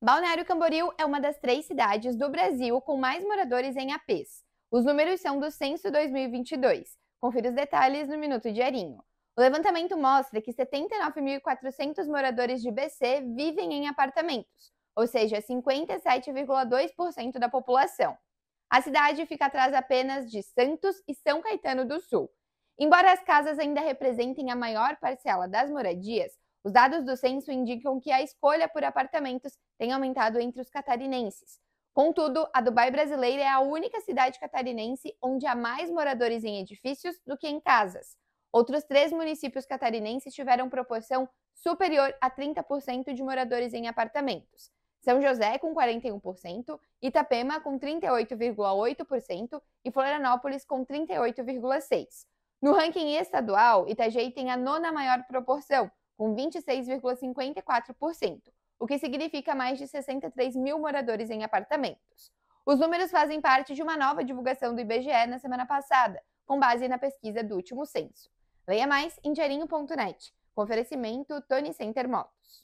Balneário Camboriú é uma das três cidades do Brasil com mais moradores em APs. Os números são do Censo 2022. Confira os detalhes no Minuto Diarinho. O levantamento mostra que 79.400 moradores de BC vivem em apartamentos, ou seja, 57,2% da população. A cidade fica atrás apenas de Santos e São Caetano do Sul. Embora as casas ainda representem a maior parcela das moradias, os dados do censo indicam que a escolha por apartamentos tem aumentado entre os catarinenses. Contudo, a Dubai brasileira é a única cidade catarinense onde há mais moradores em edifícios do que em casas. Outros três municípios catarinenses tiveram proporção superior a 30% de moradores em apartamentos. São José com 41%, Itapema com 38,8% e Florianópolis com 38,6%. No ranking estadual, Itajaí tem a nona maior proporção, com 26,54%, o que significa mais de 63 mil moradores em apartamentos. Os números fazem parte de uma nova divulgação do IBGE na semana passada, com base na pesquisa do último censo. Leia mais em diarinho.net. Com oferecimento Tony Center Motos.